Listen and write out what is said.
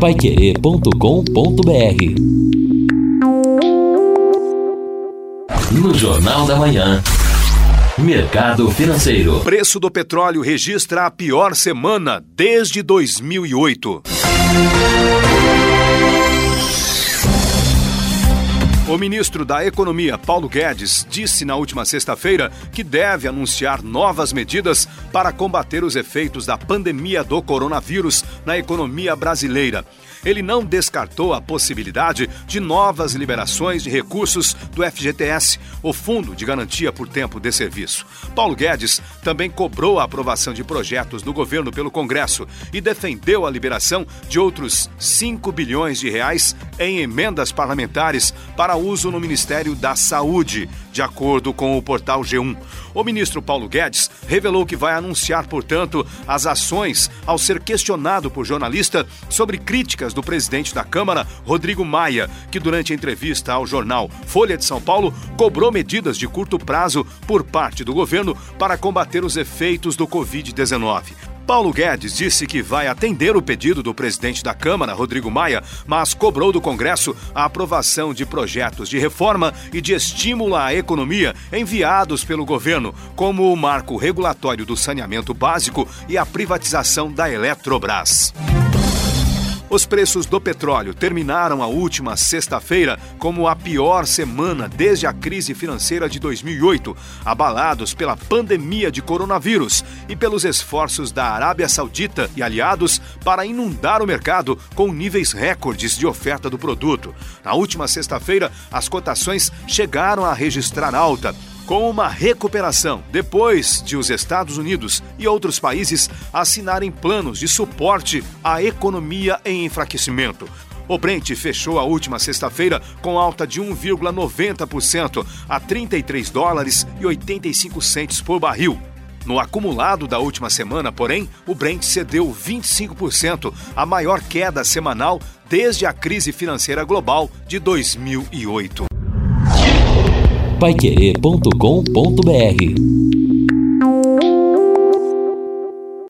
paiquerê.com.br No Jornal da Manhã. Mercado Financeiro. Preço do petróleo registra a pior semana desde 2008. O ministro da Economia, Paulo Guedes, disse na última sexta-feira que deve anunciar novas medidas para combater os efeitos da pandemia do coronavírus na economia brasileira ele não descartou a possibilidade de novas liberações de recursos do FGTS, o Fundo de Garantia por Tempo de Serviço. Paulo Guedes também cobrou a aprovação de projetos do governo pelo Congresso e defendeu a liberação de outros 5 bilhões de reais em emendas parlamentares para uso no Ministério da Saúde, de acordo com o portal G1. O ministro Paulo Guedes revelou que vai anunciar, portanto, as ações ao ser questionado por jornalista sobre críticas do presidente da Câmara, Rodrigo Maia, que durante a entrevista ao jornal Folha de São Paulo cobrou medidas de curto prazo por parte do governo para combater os efeitos do Covid-19. Paulo Guedes disse que vai atender o pedido do presidente da Câmara, Rodrigo Maia, mas cobrou do Congresso a aprovação de projetos de reforma e de estímulo à economia enviados pelo governo, como o marco regulatório do saneamento básico e a privatização da Eletrobras. Os preços do petróleo terminaram a última sexta-feira como a pior semana desde a crise financeira de 2008, abalados pela pandemia de coronavírus e pelos esforços da Arábia Saudita e aliados para inundar o mercado com níveis recordes de oferta do produto. Na última sexta-feira, as cotações chegaram a registrar alta com uma recuperação depois de os Estados Unidos e outros países assinarem planos de suporte à economia em enfraquecimento. O Brent fechou a última sexta-feira com alta de 1,90% a 33 dólares e 85 centes por barril. No acumulado da última semana, porém, o Brent cedeu 25%, a maior queda semanal desde a crise financeira global de 2008 paiquerê.com.br